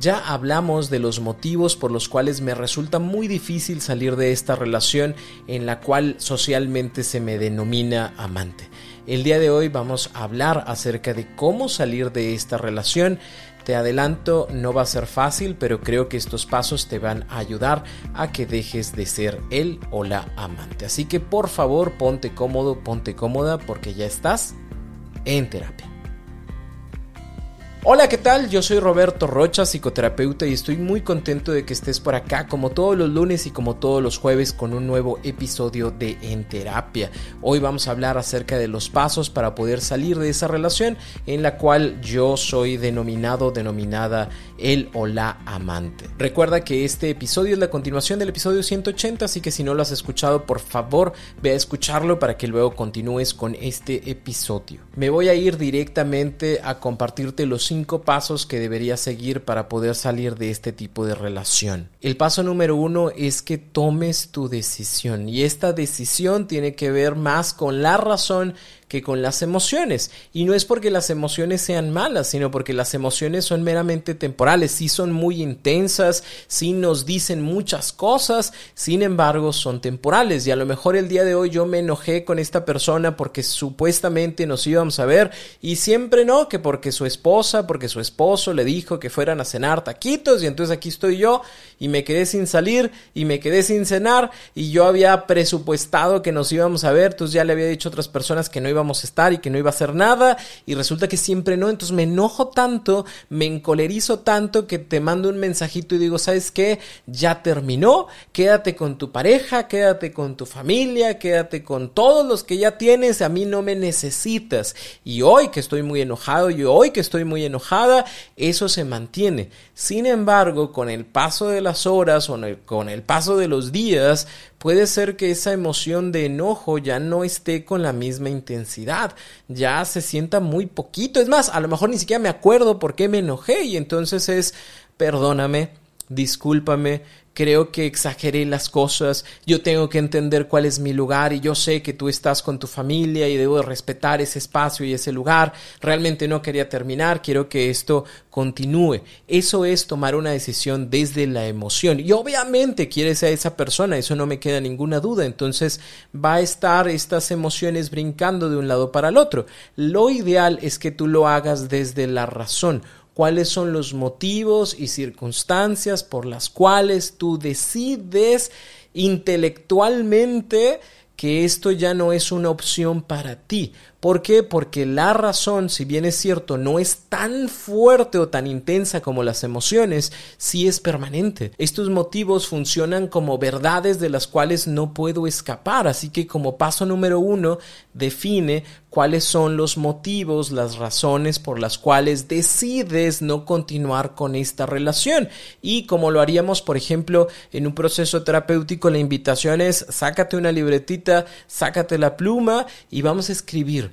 Ya hablamos de los motivos por los cuales me resulta muy difícil salir de esta relación en la cual socialmente se me denomina amante. El día de hoy vamos a hablar acerca de cómo salir de esta relación. Te adelanto, no va a ser fácil, pero creo que estos pasos te van a ayudar a que dejes de ser él o la amante. Así que por favor, ponte cómodo, ponte cómoda, porque ya estás en terapia. Hola, ¿qué tal? Yo soy Roberto Rocha, psicoterapeuta, y estoy muy contento de que estés por acá como todos los lunes y como todos los jueves con un nuevo episodio de En Terapia. Hoy vamos a hablar acerca de los pasos para poder salir de esa relación en la cual yo soy denominado, denominada el o la amante. Recuerda que este episodio es la continuación del episodio 180, así que si no lo has escuchado, por favor ve a escucharlo para que luego continúes con este episodio. Me voy a ir directamente a compartirte los cinco pasos que deberías seguir para poder salir de este tipo de relación. El paso número uno es que tomes tu decisión y esta decisión tiene que ver más con la razón que con las emociones. Y no es porque las emociones sean malas, sino porque las emociones son meramente temporales, sí son muy intensas, sí nos dicen muchas cosas, sin embargo son temporales. Y a lo mejor el día de hoy yo me enojé con esta persona porque supuestamente nos íbamos a ver y siempre no, que porque su esposa, porque su esposo le dijo que fueran a cenar taquitos y entonces aquí estoy yo y me quedé sin salir y me quedé sin cenar y yo había presupuestado que nos íbamos a ver, entonces ya le había dicho a otras personas que no íbamos a estar y que no iba a hacer nada y resulta que siempre no, entonces me enojo tanto, me encolerizo tanto que te mando un mensajito y digo, ¿sabes qué? Ya terminó, quédate con tu pareja, quédate con tu familia, quédate con todos los que ya tienes, a mí no me necesitas. Y hoy que estoy muy enojado y hoy que estoy muy enojada, eso se mantiene. Sin embargo, con el paso de las horas o con el paso de los días, puede ser que esa emoción de enojo ya no esté con la misma intensidad, ya se sienta muy poquito. Es más, a lo mejor ni siquiera me acuerdo por qué me enojé y entonces es, perdóname, discúlpame, creo que exageré las cosas, yo tengo que entender cuál es mi lugar y yo sé que tú estás con tu familia y debo respetar ese espacio y ese lugar, realmente no quería terminar, quiero que esto continúe. Eso es tomar una decisión desde la emoción y obviamente quieres a esa persona, eso no me queda ninguna duda, entonces va a estar estas emociones brincando de un lado para el otro. Lo ideal es que tú lo hagas desde la razón cuáles son los motivos y circunstancias por las cuales tú decides intelectualmente que esto ya no es una opción para ti. ¿Por qué? Porque la razón, si bien es cierto, no es tan fuerte o tan intensa como las emociones, sí es permanente. Estos motivos funcionan como verdades de las cuales no puedo escapar. Así que como paso número uno, define cuáles son los motivos, las razones por las cuales decides no continuar con esta relación. Y como lo haríamos, por ejemplo, en un proceso terapéutico, la invitación es sácate una libretita, sácate la pluma y vamos a escribir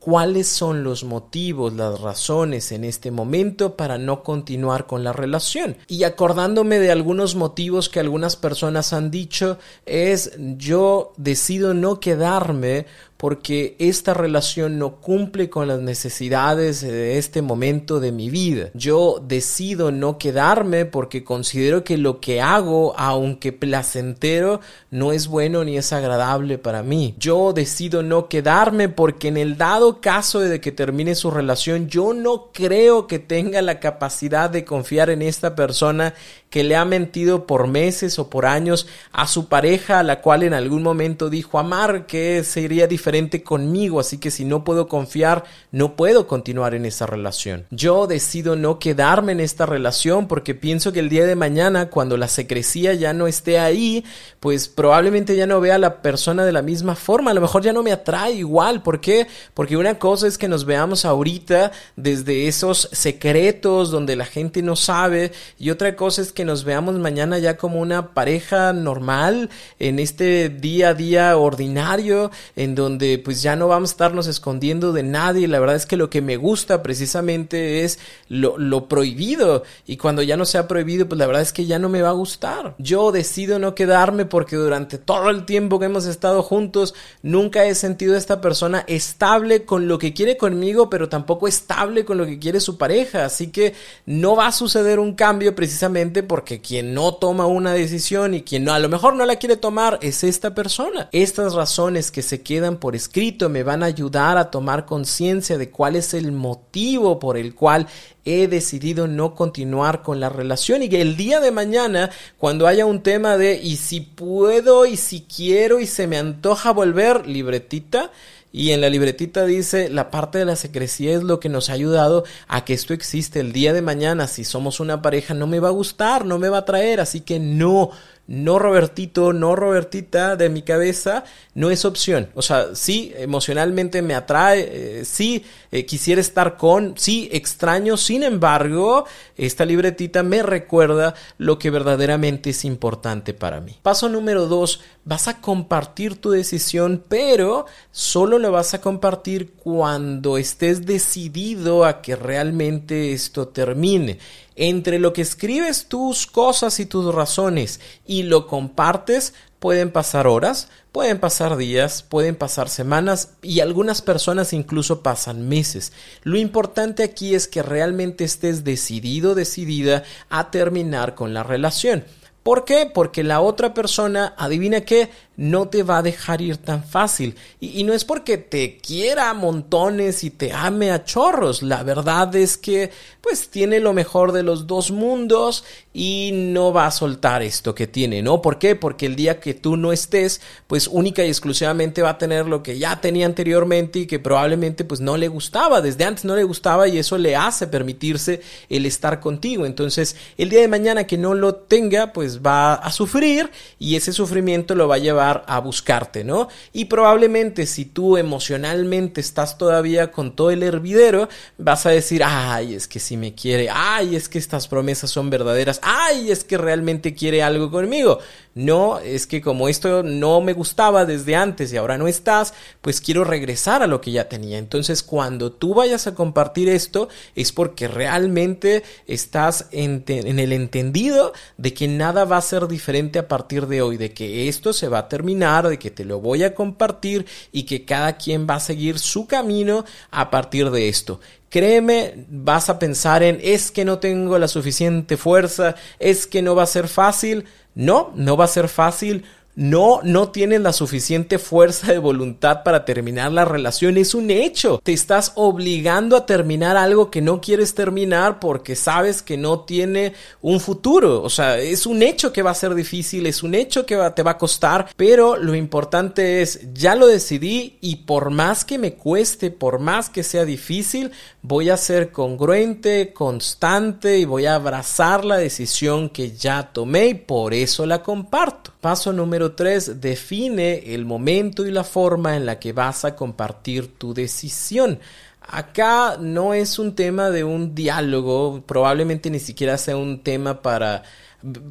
cuáles son los motivos, las razones en este momento para no continuar con la relación. Y acordándome de algunos motivos que algunas personas han dicho es yo decido no quedarme porque esta relación no cumple con las necesidades de este momento de mi vida. Yo decido no quedarme porque considero que lo que hago, aunque placentero, no es bueno ni es agradable para mí. Yo decido no quedarme porque en el dado caso de que termine su relación, yo no creo que tenga la capacidad de confiar en esta persona que le ha mentido por meses o por años a su pareja, a la cual en algún momento dijo amar, que sería diferente conmigo, así que si no puedo confiar, no puedo continuar en esa relación. Yo decido no quedarme en esta relación porque pienso que el día de mañana, cuando la secrecía ya no esté ahí, pues probablemente ya no vea a la persona de la misma forma, a lo mejor ya no me atrae igual. ¿Por qué? Porque una cosa es que nos veamos ahorita desde esos secretos donde la gente no sabe y otra cosa es que nos veamos mañana ya como una pareja normal en este día a día ordinario en donde pues ya no vamos a estarnos escondiendo de nadie. La verdad es que lo que me gusta precisamente es lo, lo prohibido y cuando ya no sea prohibido pues la verdad es que ya no me va a gustar. Yo decido no quedarme porque durante todo el tiempo que hemos estado juntos nunca he sentido a esta persona estable con lo que quiere conmigo pero tampoco estable con lo que quiere su pareja. Así que no va a suceder un cambio precisamente porque quien no toma una decisión y quien no, a lo mejor no la quiere tomar es esta persona. Estas razones que se quedan por escrito me van a ayudar a tomar conciencia de cuál es el motivo por el cual he decidido no continuar con la relación. Y que el día de mañana, cuando haya un tema de y si puedo y si quiero y se me antoja volver, libretita, y en la libretita dice, la parte de la secrecía es lo que nos ha ayudado a que esto existe. El día de mañana, si somos una pareja, no me va a gustar, no me va a traer, así que no, no Robertito, no Robertita de mi cabeza, no es opción. O sea, sí, emocionalmente me atrae, eh, sí, eh, quisiera estar con, sí, extraño, sin embargo, esta libretita me recuerda lo que verdaderamente es importante para mí. Paso número dos, vas a compartir tu decisión, pero solo lo vas a compartir cuando estés decidido a que realmente esto termine entre lo que escribes tus cosas y tus razones y lo compartes, pueden pasar horas, pueden pasar días, pueden pasar semanas y algunas personas incluso pasan meses. Lo importante aquí es que realmente estés decidido, decidida a terminar con la relación. ¿Por qué? Porque la otra persona, adivina qué, no te va a dejar ir tan fácil. Y, no es porque te quiera a montones y te ame a chorros. La verdad es que pues tiene lo mejor de los dos mundos y no va a soltar esto que tiene, ¿no? ¿Por qué? Porque el día que tú no estés, pues única y exclusivamente va a tener lo que ya tenía anteriormente y que probablemente pues no le gustaba, desde antes no le gustaba y eso le hace permitirse el estar contigo. Entonces, el día de mañana que no lo tenga, pues va a sufrir y ese sufrimiento lo va a llevar a buscarte, ¿no? Y probablemente si tú emocionalmente estás todavía con todo el hervidero, vas a decir, ay, es que si me quiere, ay, es que estas promesas son verdaderas, ay, es que realmente quiere algo conmigo. No, es que como esto no me gustaba desde antes y ahora no estás, pues quiero regresar a lo que ya tenía. Entonces, cuando tú vayas a compartir esto, es porque realmente estás en, en el entendido de que nada va a ser diferente a partir de hoy, de que esto se va a terminar, de que te lo voy a compartir y que cada quien va a seguir su camino a partir de esto. Créeme, vas a pensar en es que no tengo la suficiente fuerza, es que no va a ser fácil. No, no va a ser fácil no, no tienes la suficiente fuerza de voluntad para terminar la relación. Es un hecho. Te estás obligando a terminar algo que no quieres terminar porque sabes que no tiene un futuro. O sea, es un hecho que va a ser difícil, es un hecho que te va a costar, pero lo importante es, ya lo decidí y por más que me cueste, por más que sea difícil, voy a ser congruente, constante y voy a abrazar la decisión que ya tomé y por eso la comparto. Paso número 3. Define el momento y la forma en la que vas a compartir tu decisión. Acá no es un tema de un diálogo, probablemente ni siquiera sea un tema para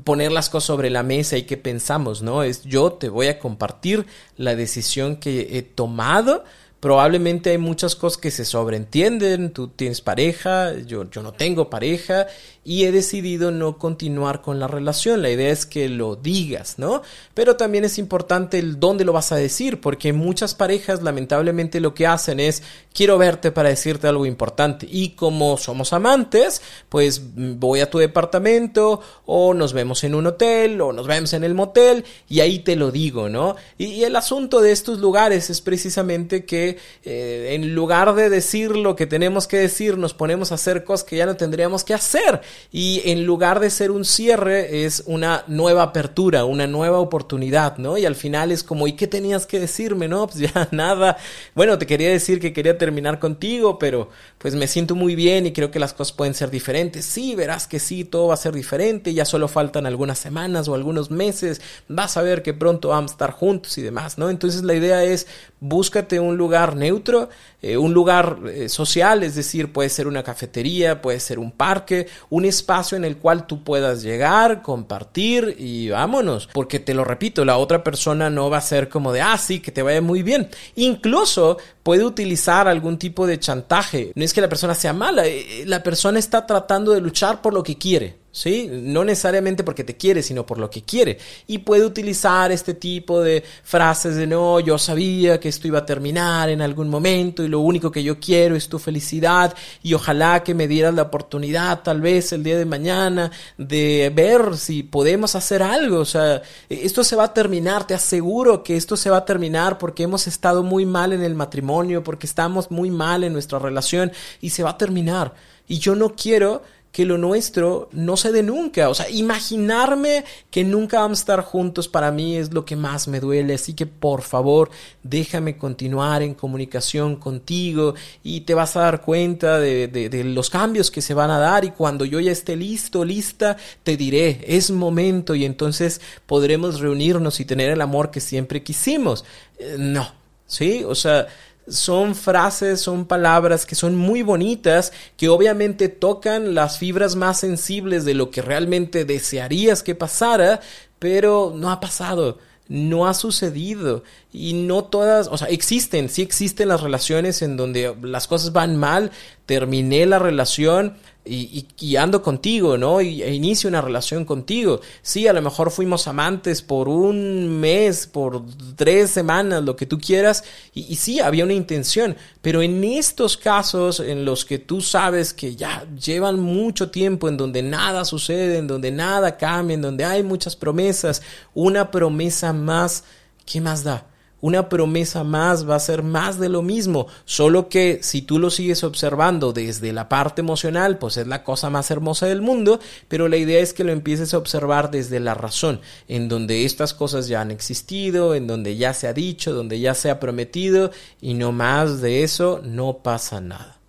poner las cosas sobre la mesa y que pensamos, ¿no? Es yo te voy a compartir la decisión que he tomado Probablemente hay muchas cosas que se sobreentienden, tú tienes pareja, yo, yo no tengo pareja y he decidido no continuar con la relación. La idea es que lo digas, ¿no? Pero también es importante el dónde lo vas a decir, porque muchas parejas lamentablemente lo que hacen es quiero verte para decirte algo importante y como somos amantes, pues voy a tu departamento o nos vemos en un hotel o nos vemos en el motel y ahí te lo digo, ¿no? y el asunto de estos lugares es precisamente que que eh, en lugar de decir lo que tenemos que decir, nos ponemos a hacer cosas que ya no tendríamos que hacer. Y en lugar de ser un cierre, es una nueva apertura, una nueva oportunidad, ¿no? Y al final es como, ¿y qué tenías que decirme? No, pues ya nada. Bueno, te quería decir que quería terminar contigo, pero pues me siento muy bien y creo que las cosas pueden ser diferentes. Sí, verás que sí, todo va a ser diferente, ya solo faltan algunas semanas o algunos meses, vas a ver que pronto vamos a estar juntos y demás, ¿no? Entonces la idea es búscate un lugar neutro, eh, un lugar eh, social, es decir, puede ser una cafetería, puede ser un parque, un espacio en el cual tú puedas llegar, compartir y vámonos, porque te lo repito, la otra persona no va a ser como de, ah, sí, que te vaya muy bien. Incluso puede utilizar algún tipo de chantaje. No es que la persona sea mala, eh, la persona está tratando de luchar por lo que quiere. ¿Sí? No necesariamente porque te quiere, sino por lo que quiere. Y puede utilizar este tipo de frases de no, yo sabía que esto iba a terminar en algún momento y lo único que yo quiero es tu felicidad y ojalá que me dieras la oportunidad tal vez el día de mañana de ver si podemos hacer algo. O sea, esto se va a terminar, te aseguro que esto se va a terminar porque hemos estado muy mal en el matrimonio, porque estamos muy mal en nuestra relación y se va a terminar. Y yo no quiero que lo nuestro no se dé nunca. O sea, imaginarme que nunca vamos a estar juntos para mí es lo que más me duele. Así que por favor, déjame continuar en comunicación contigo y te vas a dar cuenta de, los cambios que se van a dar y cuando yo ya esté listo, lista, te diré, es momento y entonces podremos reunirnos y tener el amor que siempre quisimos. Eh, no, ¿sí? O sea, son frases, son palabras que son muy bonitas, que obviamente tocan las fibras más sensibles de lo que realmente desearías que pasara, pero no ha pasado no ha sucedido. Y no todas, o sea, existen, sí existen las relaciones en donde las cosas van mal, terminé la relación, y, ando contigo, ¿no? Y, e inicio una relación contigo. Sí, a lo mejor fuimos amantes por un mes, por tres semanas, lo que tú quieras, y, y sí, había una intención, pero en estos casos en los que tú sabes que ya llevan mucho tiempo, en donde nada sucede, en donde nada cambia, en donde hay muchas promesas, una promesa más, ¿qué más da? Una promesa más va a ser más de lo mismo, solo que si tú lo sigues observando desde la parte emocional, pues es la cosa más hermosa del mundo, pero la idea es que lo empieces a observar desde la razón, en donde estas cosas ya han existido, en donde ya se ha dicho, donde ya se ha prometido y no más de eso no pasa nada.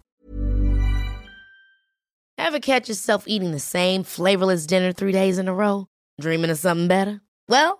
Ever catch yourself eating the same flavorless dinner three days in a row? Dreaming of something better? Well,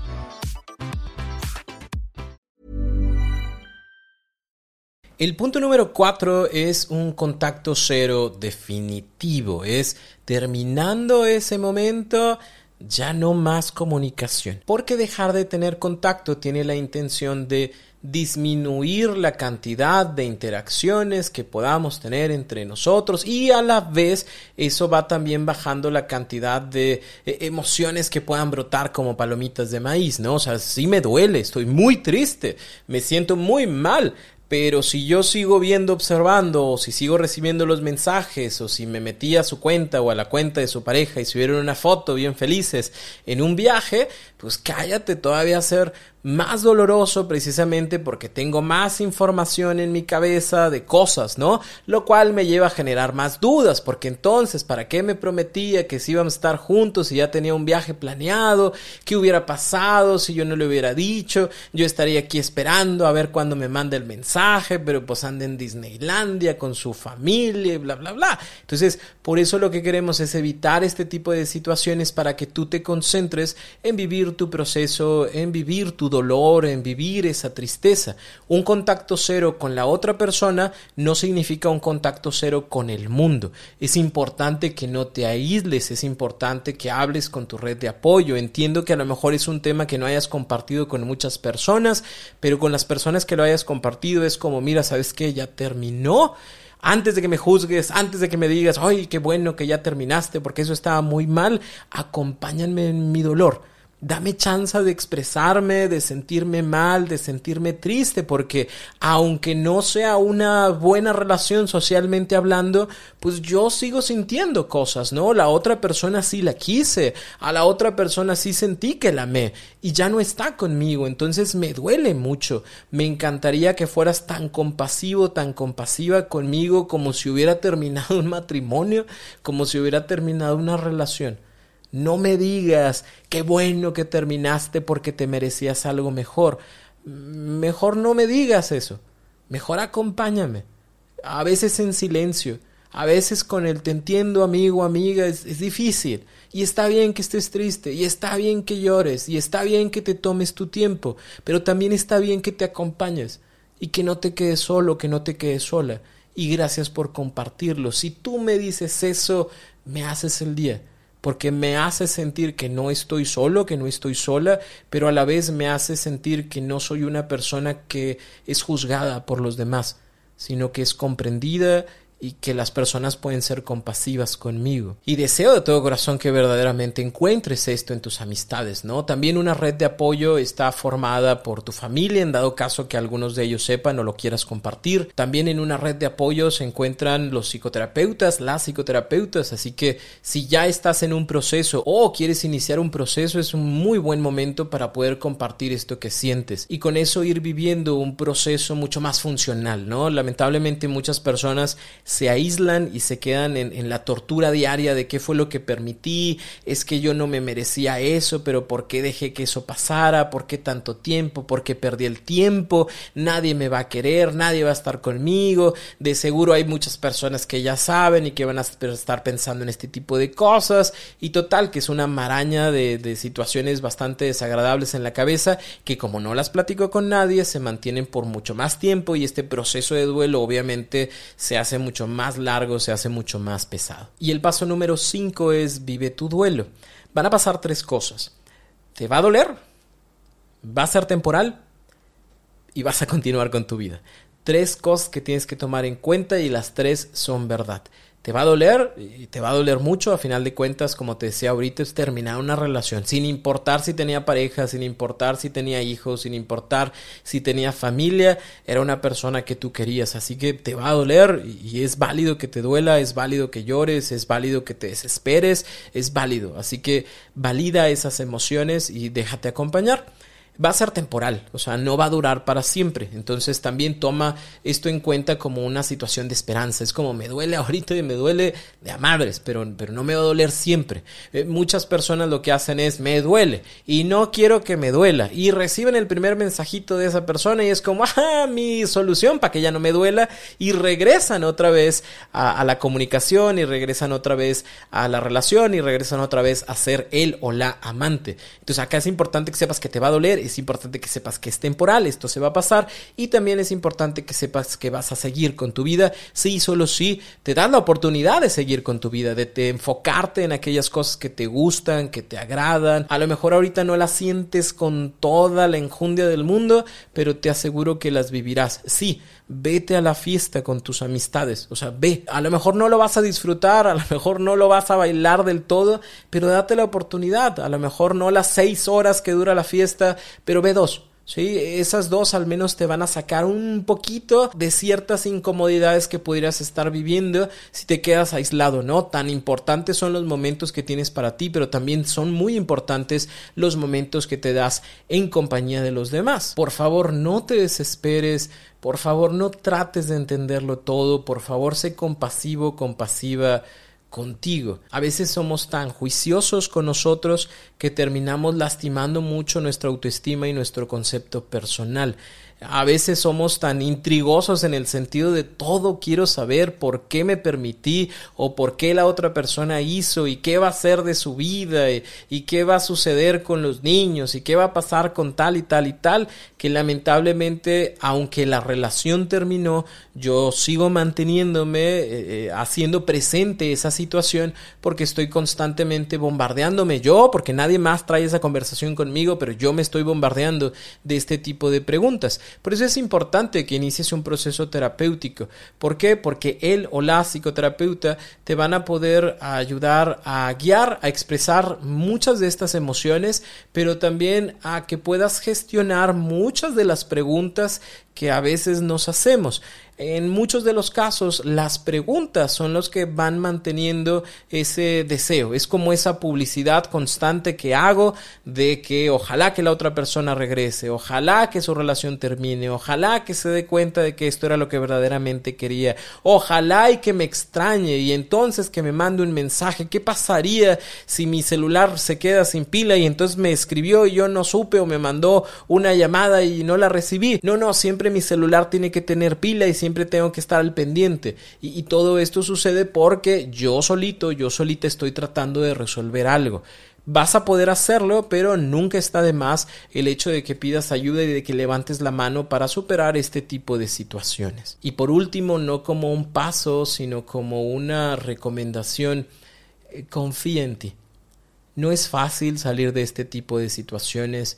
El punto número cuatro es un contacto cero definitivo. Es terminando ese momento, ya no más comunicación. Porque dejar de tener contacto tiene la intención de disminuir la cantidad de interacciones que podamos tener entre nosotros y a la vez eso va también bajando la cantidad de eh, emociones que puedan brotar como palomitas de maíz, ¿no? O sea, sí me duele, estoy muy triste, me siento muy mal, pero si yo sigo viendo, observando, o si sigo recibiendo los mensajes, o si me metí a su cuenta o a la cuenta de su pareja y subieron una foto bien felices en un viaje, pues cállate, todavía a ser más doloroso precisamente porque tengo más información en mi cabeza de cosas, ¿no? Lo cual me lleva a generar más dudas, porque entonces, ¿para qué me prometía que si íbamos a estar juntos y ya tenía un viaje planeado? ¿Qué hubiera pasado si yo no le hubiera dicho? Yo estaría aquí esperando a ver cuándo me manda el mensaje, pero pues anda en Disneylandia con su familia bla, bla, bla. Entonces, por eso lo que queremos es evitar este tipo de situaciones para que tú te concentres en vivir tu proceso, en vivir tu dolor, en vivir esa tristeza. Un contacto cero con la otra persona no significa un contacto cero con el mundo. Es importante que no te aísles, es importante que hables con tu red de apoyo. Entiendo que a lo mejor es un tema que no hayas compartido con muchas personas, pero con las personas que lo hayas compartido es como, mira, ¿sabes qué? Ya terminó antes de que me juzgues, antes de que me digas, ay, qué bueno que ya terminaste, porque eso estaba muy mal, acompáñame en mi dolor dame chance de expresarme, de sentirme mal, de sentirme triste, porque aunque no sea una buena relación socialmente hablando, pues yo sigo sintiendo cosas, ¿no? La otra persona sí la quise, a la otra persona sí sentí que la amé y ya no está conmigo, entonces me duele mucho. Me encantaría que fueras tan compasivo, tan compasiva conmigo como si hubiera terminado un matrimonio, como si hubiera terminado una relación. No me digas, qué bueno que terminaste porque te merecías algo mejor. Mejor no me digas eso. Mejor acompáñame. A veces en silencio. A veces con el te entiendo, amigo, amiga, es, es, difícil. Y está bien que estés triste, y está bien que llores, y está bien que te tomes tu tiempo, pero también está bien que te acompañes y que no te quedes solo, que no te quedes sola. Y gracias por compartirlo. Si tú me dices eso, me haces el día porque me hace sentir que no estoy solo, que no estoy sola, pero a la vez me hace sentir que no soy una persona que es juzgada por los demás, sino que es comprendida y que las personas pueden ser compasivas conmigo. Y deseo de todo corazón que verdaderamente encuentres esto en tus amistades, ¿no? También una red de apoyo está formada por tu familia, en dado caso que algunos de ellos sepan o lo quieras compartir. También en una red de apoyo se encuentran los psicoterapeutas, las psicoterapeutas, así que si ya estás en un proceso o quieres iniciar un proceso, es un muy buen momento para poder compartir esto que sientes y con eso ir viviendo un proceso mucho más funcional, ¿no? Lamentablemente muchas personas se aíslan y se quedan en, la tortura diaria de qué fue lo que permití, es que yo no me merecía eso, pero ¿por qué dejé que eso pasara? ¿Por qué tanto tiempo? ¿Por qué perdí el tiempo? Nadie me va a querer, nadie va a estar conmigo, de seguro hay muchas personas que ya saben y que van a estar pensando en este tipo de cosas y total que es una maraña de, de situaciones bastante desagradables en la cabeza que como no las platico con nadie se mantienen por mucho más tiempo y este proceso de duelo obviamente se hace mucho más largo, se hace mucho más pesado. Y el paso número 5 es vive tu duelo. Van a pasar tres cosas. Te va a doler, va a ser temporal y vas a continuar con tu vida. Tres cosas que tienes que tomar en cuenta y las tres son verdad te va a doler y te va a doler mucho. A final de cuentas, como te decía ahorita, es terminar una relación sin importar si tenía pareja, sin importar si tenía hijos, sin importar si tenía familia, era una persona que tú querías. Así que te va a doler y es válido que te duela, es válido que llores, es válido que te desesperes, es válido. Así que valida esas emociones y déjate acompañar va a ser temporal, o sea, no va a durar para siempre. Entonces también toma esto en cuenta como una situación de esperanza. Es como me duele ahorita y me duele de a madres, pero, pero no me va a doler siempre. Eh, muchas personas lo que hacen es me duele y no quiero que me duela. Y reciben el primer mensajito de esa persona y es como, ah, mi solución para que ya no me duela. Y regresan otra vez a, a la comunicación y regresan otra vez a la relación y regresan otra vez a ser él o la amante. Entonces acá es importante que sepas que te va a doler es importante que sepas que es temporal, esto se va a pasar y también es importante que sepas que vas a seguir con tu vida, sí, solo sí, te dan la oportunidad de seguir con tu vida, de, enfocarte en aquellas cosas que te gustan, que te agradan, a lo mejor ahorita no las sientes con toda la enjundia del mundo, pero te aseguro que las vivirás, sí, vete a la fiesta con tus amistades, o sea, ve, a lo mejor no lo vas a disfrutar, a lo mejor no lo vas a bailar del todo, pero date la oportunidad, a lo mejor no las seis horas que dura la fiesta, pero ve dos. Sí, esas dos al menos te van a sacar un poquito de ciertas incomodidades que pudieras estar viviendo si te quedas aislado, ¿no? Tan importantes son los momentos que tienes para ti, pero también son muy importantes los momentos que te das en compañía de los demás. Por favor, no te desesperes, por favor, no trates de entenderlo todo, por favor, sé compasivo, compasiva contigo. A veces somos tan juiciosos con nosotros que terminamos lastimando mucho nuestra autoestima y nuestro concepto personal. A veces somos tan intrigosos en el sentido de todo quiero saber por qué me permití o por qué la otra persona hizo y qué va a ser de su vida y, qué va a suceder con los niños y qué va a pasar con tal y tal y tal que lamentablemente aunque la relación terminó yo sigo manteniéndome eh, eh, haciendo presente esa situación porque estoy constantemente bombardeándome yo porque nadie más trae esa conversación conmigo pero yo me estoy bombardeando de este tipo de preguntas Por eso es importante que inicies un proceso terapéutico. ¿Por qué? Porque él o la psicoterapeuta te van a poder ayudar a guiar, a expresar muchas de estas emociones, pero también a que puedas gestionar muchas de las preguntas que a veces nos hacemos. En muchos de los casos, las preguntas son los que van manteniendo ese deseo. Es como esa publicidad constante que hago de que ojalá que la otra persona regrese, ojalá que su relación termine, ojalá que se dé cuenta de que esto era lo que verdaderamente quería, ojalá y que me extrañe y entonces que me mande un mensaje. ¿Qué pasaría si mi celular se queda sin pila y entonces me escribió y yo no supe o me mandó una llamada y no la recibí? No, no, siempre mi celular tiene que tener pila y siempre siempre tengo que estar al pendiente. Y, todo esto sucede porque yo solito, yo solita estoy tratando de resolver algo. Vas a poder hacerlo, pero nunca está de más el hecho de que pidas ayuda y de que levantes la mano para superar este tipo de situaciones. Y por último, no como un paso, sino como una recomendación, eh, confía en ti. No es fácil salir de este tipo de situaciones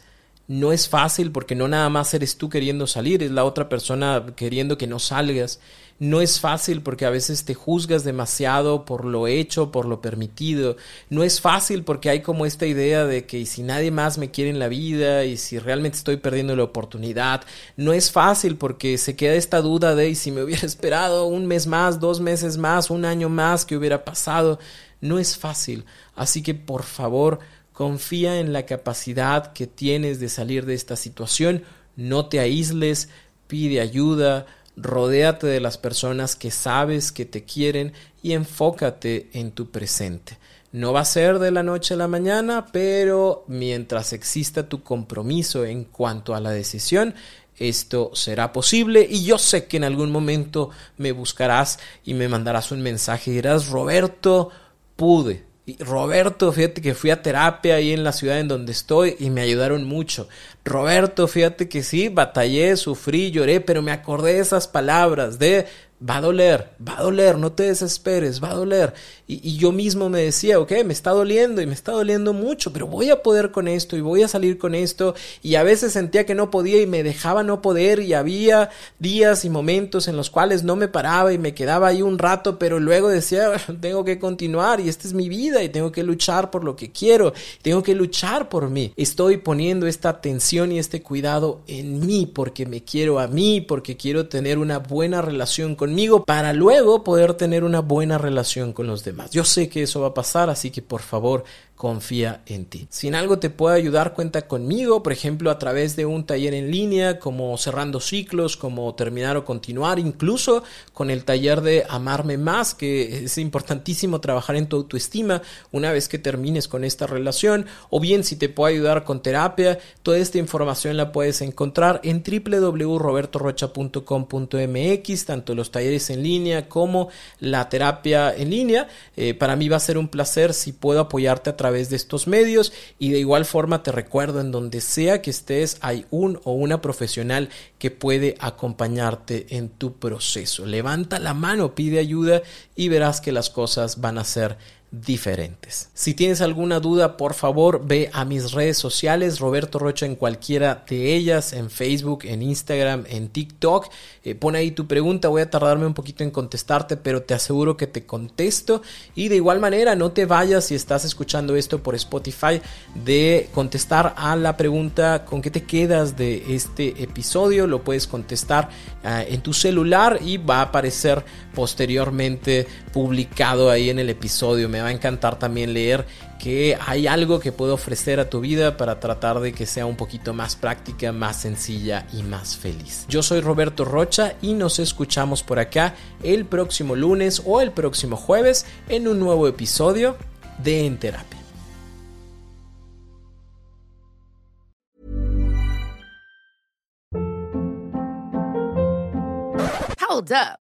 no es fácil porque no nada más eres tú queriendo salir, es la otra persona queriendo que no salgas. No es fácil porque a veces te juzgas demasiado por lo hecho, por lo permitido. No es fácil porque hay como esta idea de que si nadie más me quiere en la vida y si realmente estoy perdiendo la oportunidad. No es fácil porque se queda esta duda de si me hubiera esperado un mes más, dos meses más, un año más, que hubiera pasado. No es fácil. Así que por favor, Confía en la capacidad que tienes de salir de esta situación, no te aísles, pide ayuda, rodéate de las personas que sabes que te quieren y enfócate en tu presente. No va a ser de la noche a la mañana, pero mientras exista tu compromiso en cuanto a la decisión, esto será posible. Y yo sé que en algún momento me buscarás y me mandarás un mensaje y dirás, Roberto, pude, Roberto, fíjate que fui a terapia ahí en la ciudad en donde estoy y me ayudaron mucho. Roberto, fíjate que sí, batallé, sufrí, lloré, pero me acordé de esas palabras de va a doler, va a doler, no te desesperes, va a doler. Y, yo mismo me decía, ok, me está doliendo y me está doliendo mucho, pero voy a poder con esto y voy a salir con esto. Y a veces sentía que no podía y me dejaba no poder y había días y momentos en los cuales no me paraba y me quedaba ahí un rato, pero luego decía, tengo que continuar y esta es mi vida y tengo que luchar por lo que quiero, tengo que luchar por mí. Estoy poniendo esta atención y este cuidado en mí porque me quiero a mí, porque quiero tener una buena relación con para luego poder tener una buena relación con los demás. Yo sé que eso va a pasar, así que por favor confía en ti. Si en algo te puede ayudar, cuenta conmigo, por ejemplo, a través de un taller en línea, como cerrando ciclos, como terminar o continuar, incluso con el taller de amarme más, que es importantísimo trabajar en tu autoestima una vez que termines con esta relación, o bien si te puede ayudar con terapia, toda esta información la puedes encontrar en www.robertorocha.com.mx, tanto los talleres en línea como la terapia en línea. Eh, para mí va a ser un placer si puedo apoyarte a través de estos medios y de igual forma te recuerdo en donde sea que estés hay un o una profesional que puede acompañarte en tu proceso. Levanta la mano, pide ayuda y verás que las cosas van a ser diferentes. Si tienes alguna duda, por favor, ve a mis redes sociales, Roberto Rocha en cualquiera de ellas, en Facebook, en Instagram, en TikTok. Eh, pon ahí tu pregunta, voy a tardarme un poquito en contestarte, pero te aseguro que te contesto. Y de igual manera, no te vayas si estás escuchando esto por Spotify de contestar a la pregunta con qué te quedas de este episodio. Lo puedes contestar ah, en tu celular y va a aparecer posteriormente publicado ahí en el episodio. Me va a encantar también leer que hay algo que puedo ofrecer a tu vida para tratar de que sea un poquito más práctica, más sencilla y más feliz. Yo soy Roberto Rocha y nos escuchamos por acá el próximo lunes o el próximo jueves en un nuevo episodio de En Terapia. Hold up.